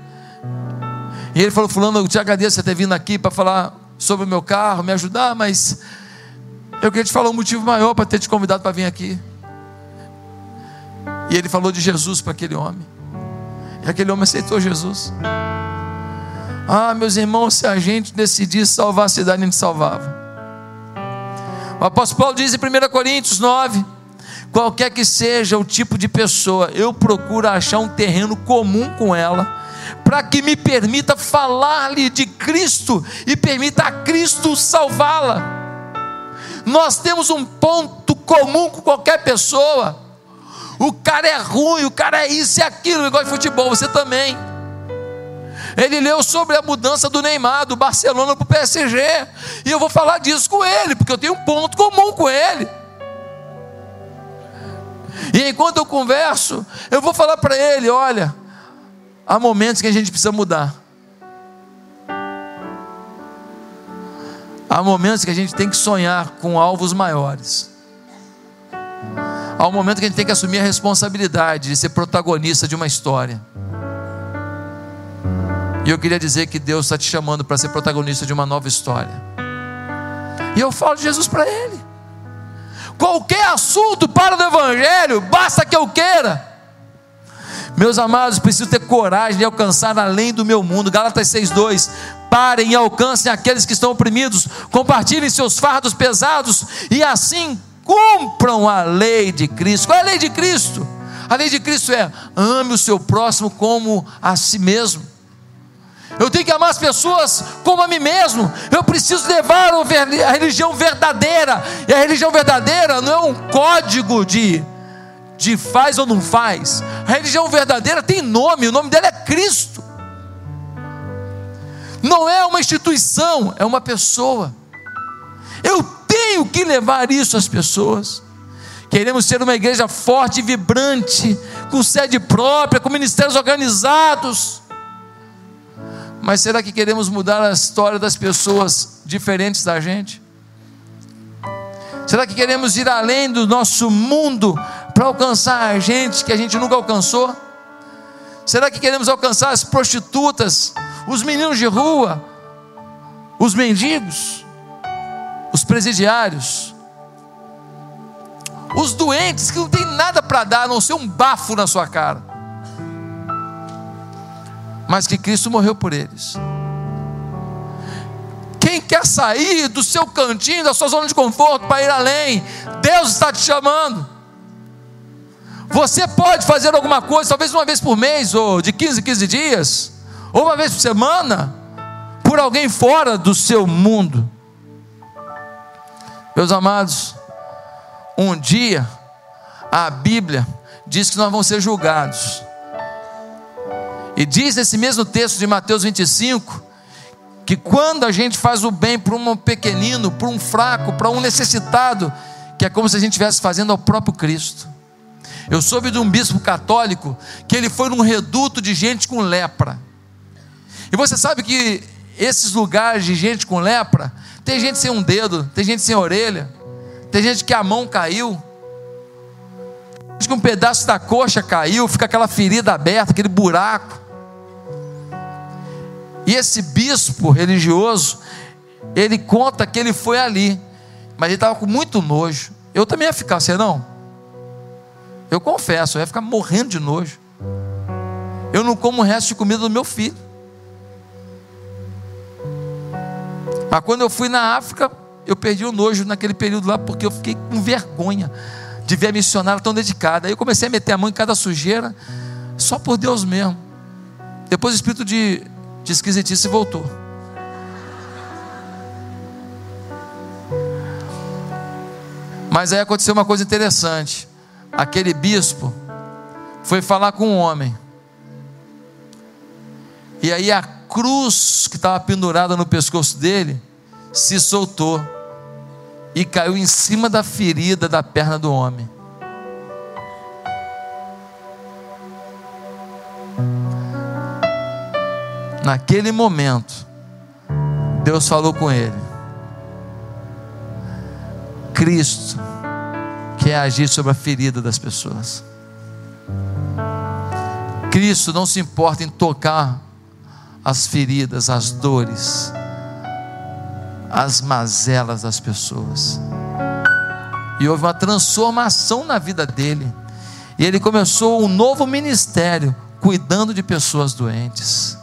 E ele falou: Fulano, eu te agradeço por ter vindo aqui para falar sobre o meu carro, me ajudar, mas eu queria te falar um motivo maior para ter te convidado para vir aqui. E ele falou de Jesus para aquele homem. E aquele homem aceitou Jesus. Ah, meus irmãos, se a gente decidisse salvar a cidade, a gente salvava. O apóstolo Paulo diz em 1 Coríntios 9: qualquer que seja o tipo de pessoa, eu procuro achar um terreno comum com ela, para que me permita falar-lhe de Cristo e permita a Cristo salvá-la. Nós temos um ponto comum com qualquer pessoa. O cara é ruim, o cara é isso e aquilo, igual de futebol, você também. Ele leu sobre a mudança do Neymar, do Barcelona para o PSG. E eu vou falar disso com ele, porque eu tenho um ponto comum com ele. E enquanto eu converso, eu vou falar para ele: olha, há momentos que a gente precisa mudar. Há momentos que a gente tem que sonhar com alvos maiores. Há um momento que a gente tem que assumir a responsabilidade de ser protagonista de uma história. E eu queria dizer que Deus está te chamando para ser protagonista de uma nova história. E eu falo de Jesus para ele. Qualquer assunto para o Evangelho, basta que eu queira. Meus amados, preciso ter coragem de alcançar além do meu mundo. Gálatas 6,2. Parem e alcancem aqueles que estão oprimidos, compartilhem seus fardos pesados e assim cumpram a lei de Cristo. Qual é a lei de Cristo? A lei de Cristo é: ame o seu próximo como a si mesmo. Eu tenho que amar as pessoas como a mim mesmo. Eu preciso levar a religião verdadeira. E a religião verdadeira não é um código de de faz ou não faz. A religião verdadeira tem nome, o nome dela é Cristo. Não é uma instituição, é uma pessoa. Eu tenho que levar isso às pessoas. Queremos ser uma igreja forte e vibrante, com sede própria, com ministérios organizados. Mas será que queremos mudar a história das pessoas diferentes da gente? Será que queremos ir além do nosso mundo para alcançar gente que a gente nunca alcançou? Será que queremos alcançar as prostitutas, os meninos de rua, os mendigos, os presidiários, os doentes que não tem nada para dar a não ser um bafo na sua cara, mas que Cristo morreu por eles? Quem quer sair do seu cantinho, da sua zona de conforto para ir além? Deus está te chamando. Você pode fazer alguma coisa, talvez uma vez por mês, ou de 15 em 15 dias, ou uma vez por semana, por alguém fora do seu mundo. Meus amados, um dia, a Bíblia diz que nós vamos ser julgados. E diz nesse mesmo texto de Mateus 25, que quando a gente faz o bem para um pequenino, para um fraco, para um necessitado, que é como se a gente estivesse fazendo ao próprio Cristo. Eu soube de um bispo católico que ele foi num reduto de gente com lepra. E você sabe que esses lugares de gente com lepra, tem gente sem um dedo, tem gente sem orelha, tem gente que a mão caiu, tem gente que um pedaço da coxa caiu, fica aquela ferida aberta, aquele buraco. E esse bispo religioso, ele conta que ele foi ali, mas ele estava com muito nojo. Eu também ia ficar, você não? Eu confesso, eu ia ficar morrendo de nojo. Eu não como o resto de comida do meu filho. Mas quando eu fui na África, eu perdi o nojo naquele período lá, porque eu fiquei com vergonha de ver a missionária tão dedicada. Aí eu comecei a meter a mão em cada sujeira, só por Deus mesmo. Depois o espírito de, de esquisitice voltou. Mas aí aconteceu uma coisa interessante. Aquele bispo foi falar com um homem. E aí a cruz que estava pendurada no pescoço dele se soltou e caiu em cima da ferida da perna do homem. Naquele momento, Deus falou com ele: Cristo quer agir sobre a ferida das pessoas. Cristo não se importa em tocar as feridas, as dores, as mazelas das pessoas. E houve uma transformação na vida dele. E ele começou um novo ministério, cuidando de pessoas doentes.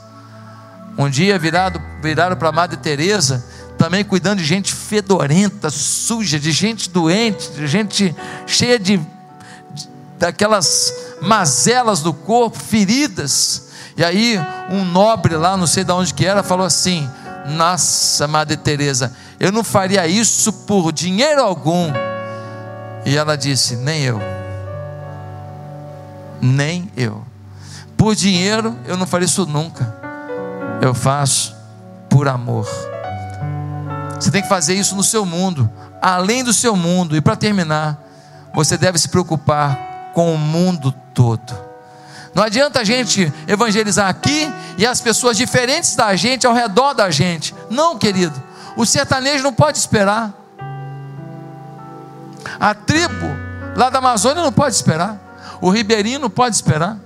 Um dia virado, viraram para a Madre Teresa, também cuidando de gente fedorenta, suja, de gente doente, de gente cheia de, de daquelas mazelas do corpo, feridas. E aí um nobre lá, não sei de onde que era, falou assim: nossa, Madre Teresa, eu não faria isso por dinheiro algum. E ela disse: Nem eu. Nem eu. Por dinheiro eu não faria isso nunca. Eu faço por amor. Você tem que fazer isso no seu mundo, além do seu mundo. E para terminar, você deve se preocupar com o mundo todo. Não adianta a gente evangelizar aqui e as pessoas diferentes da gente ao redor da gente. Não, querido. O sertanejo não pode esperar. A tribo lá da Amazônia não pode esperar. O ribeirinho não pode esperar.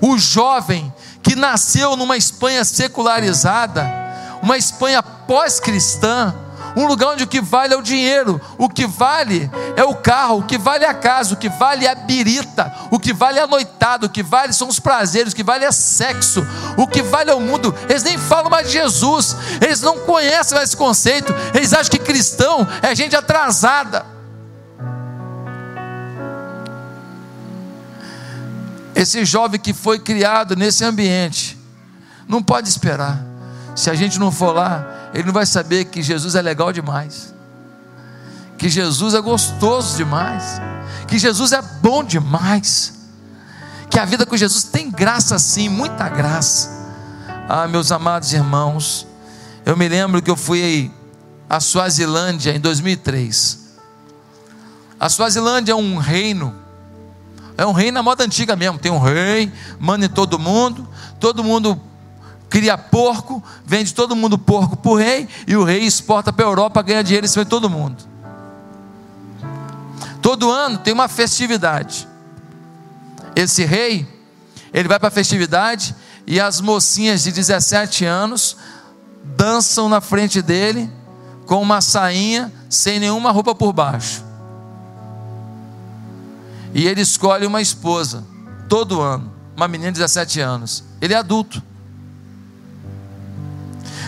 O jovem que nasceu numa Espanha secularizada, uma Espanha pós-cristã, um lugar onde o que vale é o dinheiro, o que vale é o carro, o que vale é a casa, o que vale é a birita, o que vale é a noitada, o que vale são os prazeres, o que vale é sexo, o que vale é o mundo. Eles nem falam mais de Jesus, eles não conhecem mais esse conceito, eles acham que cristão é gente atrasada. Esse jovem que foi criado nesse ambiente, não pode esperar. Se a gente não for lá, ele não vai saber que Jesus é legal demais, que Jesus é gostoso demais, que Jesus é bom demais, que a vida com Jesus tem graça sim, muita graça. Ah, meus amados irmãos, eu me lembro que eu fui à Suazilândia em 2003. A Suazilândia é um reino, é um reino na moda antiga mesmo. Tem um rei, manda em todo mundo, todo mundo cria porco, vende todo mundo porco para o rei, e o rei exporta para a Europa, ganha dinheiro em cima de todo mundo. Todo ano tem uma festividade. Esse rei, ele vai para a festividade e as mocinhas de 17 anos dançam na frente dele com uma sainha sem nenhuma roupa por baixo. E ele escolhe uma esposa todo ano, uma menina de 17 anos. Ele é adulto.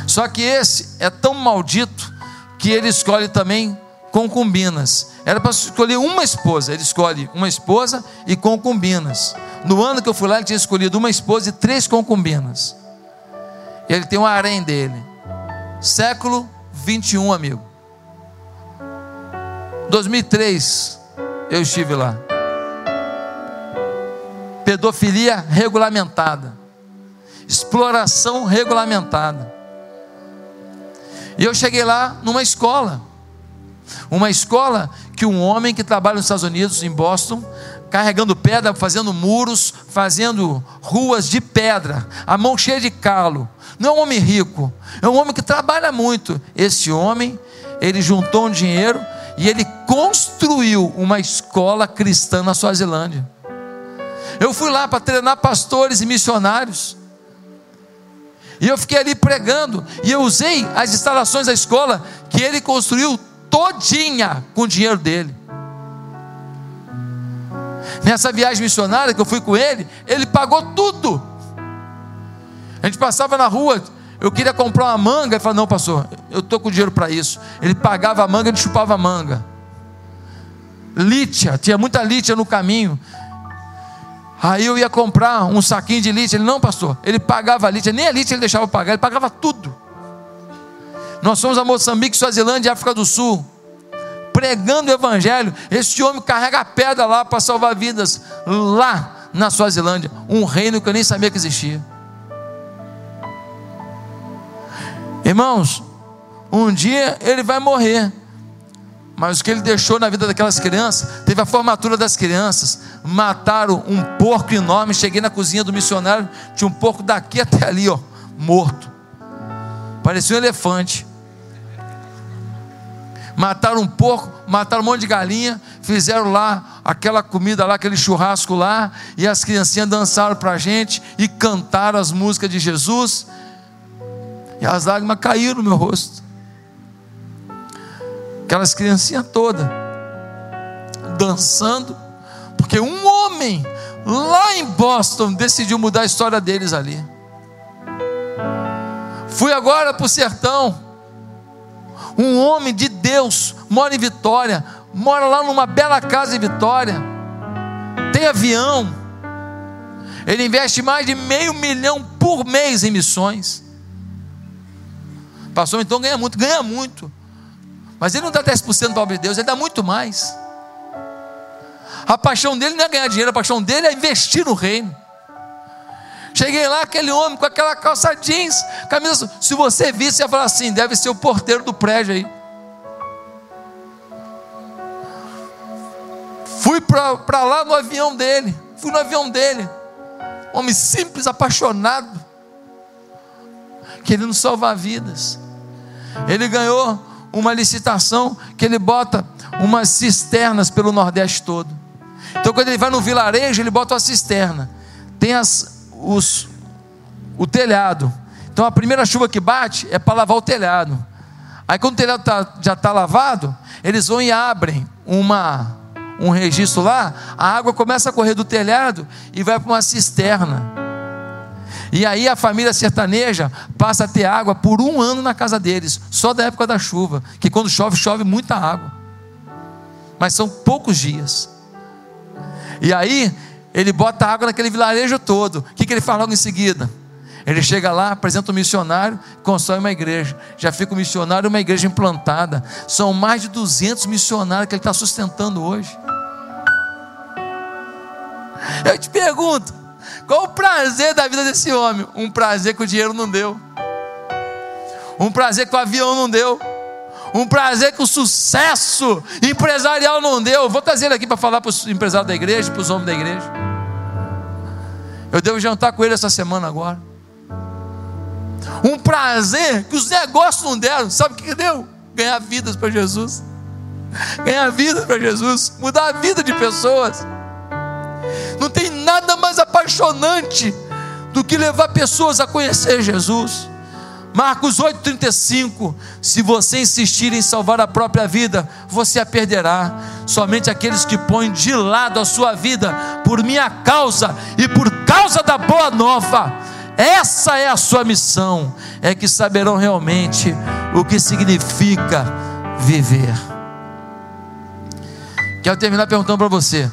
Só que esse é tão maldito que ele escolhe também concubinas. Era para escolher uma esposa, ele escolhe uma esposa e concubinas. No ano que eu fui lá, ele tinha escolhido uma esposa e três concubinas. Ele tem um harém dele. Século 21, amigo. 2003, eu estive lá. Pedofilia regulamentada. Exploração regulamentada. E eu cheguei lá numa escola. Uma escola que um homem que trabalha nos Estados Unidos, em Boston, carregando pedra, fazendo muros, fazendo ruas de pedra, a mão cheia de calo. Não é um homem rico, é um homem que trabalha muito. Esse homem, ele juntou um dinheiro e ele construiu uma escola cristã na Suazilândia. Eu fui lá para treinar pastores e missionários. E eu fiquei ali pregando. E eu usei as instalações da escola que ele construiu todinha com o dinheiro dele. Nessa viagem missionária que eu fui com ele, ele pagou tudo. A gente passava na rua, eu queria comprar uma manga, ele falou: Não, pastor, eu estou com dinheiro para isso. Ele pagava a manga, ele chupava a manga. lítia, tinha muita lítia no caminho. Aí eu ia comprar um saquinho de lítia. Ele, não, pastor, ele pagava a lítia, nem a lítia ele deixava pagar, ele pagava tudo. Nós fomos a Moçambique, Suazilândia e África do Sul, pregando o Evangelho. Esse homem carrega pedra lá para salvar vidas, lá na Suazilândia, um reino que eu nem sabia que existia. Irmãos, um dia ele vai morrer. Mas o que ele deixou na vida daquelas crianças, teve a formatura das crianças, mataram um porco enorme. Cheguei na cozinha do missionário, tinha um porco daqui até ali, ó, morto. Parecia um elefante. Mataram um porco, mataram um monte de galinha, fizeram lá aquela comida lá, aquele churrasco lá, e as criancinhas dançaram para a gente e cantaram as músicas de Jesus, e as lágrimas caíram no meu rosto aquelas criancinhas todas, dançando, porque um homem lá em Boston decidiu mudar a história deles ali. Fui agora para o sertão. Um homem de Deus mora em Vitória, mora lá numa bela casa em Vitória, tem avião. Ele investe mais de meio milhão por mês em missões. Passou então ganha muito, ganha muito. Mas ele não dá 10% para obra de Deus, ele dá muito mais. A paixão dele não é ganhar dinheiro, a paixão dele é investir no reino. Cheguei lá, aquele homem com aquela calça jeans, camisa. Se você visse, ia falar assim: deve ser o porteiro do prédio aí. Fui para lá no avião dele. Fui no avião dele. Homem simples, apaixonado. Querendo salvar vidas. Ele ganhou uma licitação que ele bota umas cisternas pelo Nordeste todo. Então, quando ele vai no vilarejo, ele bota uma cisterna. Tem as, os, o telhado. Então, a primeira chuva que bate é para lavar o telhado. Aí, quando o telhado tá, já está lavado, eles vão e abrem uma, um registro lá. A água começa a correr do telhado e vai para uma cisterna. E aí a família sertaneja passa a ter água por um ano na casa deles, só da época da chuva, que quando chove, chove muita água. Mas são poucos dias. E aí ele bota água naquele vilarejo todo. O que, que ele faz logo em seguida? Ele chega lá, apresenta o um missionário, constrói uma igreja. Já fica um missionário uma igreja implantada. São mais de 200 missionários que ele está sustentando hoje. Eu te pergunto, qual o prazer da vida desse homem? Um prazer que o dinheiro não deu. Um prazer que o avião não deu. Um prazer que o sucesso empresarial não deu. Vou trazer ele aqui para falar para os empresários da igreja, para os homens da igreja. Eu devo jantar com ele essa semana agora. Um prazer que os negócios não deram. Sabe o que deu? Ganhar vidas para Jesus. Ganhar vidas para Jesus. Mudar a vida de pessoas. Não tem nada mais apaixonante do que levar pessoas a conhecer Jesus. Marcos 8,35: Se você insistir em salvar a própria vida, você a perderá. Somente aqueles que põem de lado a sua vida por minha causa e por causa da boa nova, essa é a sua missão, é que saberão realmente o que significa viver. Quero terminar perguntando para você.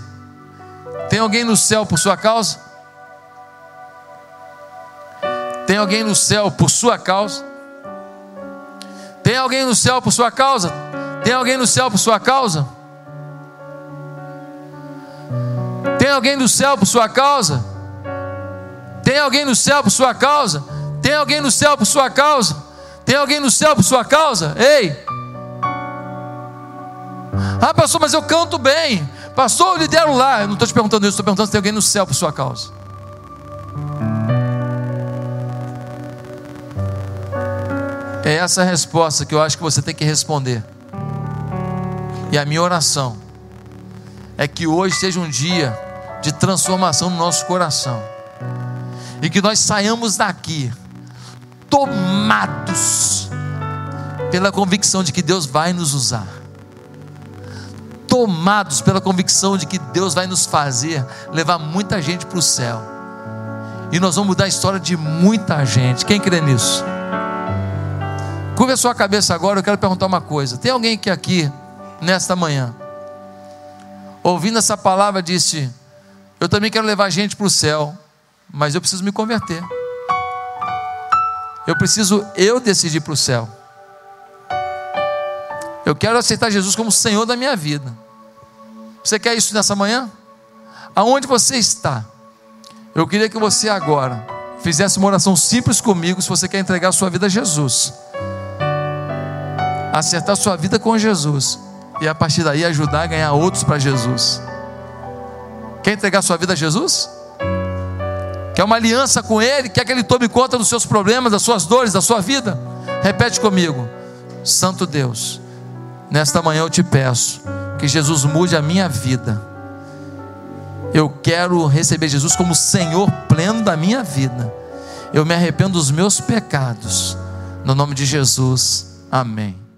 Tem alguém no céu por sua causa? Tem alguém no céu por sua causa? Tem alguém no céu por sua causa? Tem alguém no céu por sua causa? Tem alguém no céu por sua causa? Tem alguém no céu por sua causa? Tem alguém no céu por sua causa? Tem alguém no céu por sua causa? Ei! Ah, pastor, mas eu canto bem. Pastor, eu lidero lá. Eu não estou te perguntando isso, estou perguntando se tem alguém no céu por sua causa. É essa a resposta que eu acho que você tem que responder. E a minha oração é que hoje seja um dia de transformação no nosso coração. E que nós saiamos daqui tomados pela convicção de que Deus vai nos usar tomados pela convicção de que Deus vai nos fazer levar muita gente para o céu. E nós vamos mudar a história de muita gente. Quem crê nisso? Curva a sua cabeça agora, eu quero perguntar uma coisa. Tem alguém que aqui, nesta manhã, ouvindo essa palavra, disse: Eu também quero levar gente para o céu, mas eu preciso me converter. Eu preciso eu decidir para o céu. Eu quero aceitar Jesus como Senhor da minha vida. Você quer isso nessa manhã? Aonde você está? Eu queria que você agora fizesse uma oração simples comigo, se você quer entregar a sua vida a Jesus. Acertar sua vida com Jesus. E a partir daí ajudar a ganhar outros para Jesus. Quer entregar sua vida a Jesus? Quer uma aliança com Ele? Quer que Ele tome conta dos seus problemas, das suas dores, da sua vida? Repete comigo. Santo Deus, nesta manhã eu te peço que Jesus mude a minha vida. Eu quero receber Jesus como Senhor pleno da minha vida. Eu me arrependo dos meus pecados. No nome de Jesus. Amém.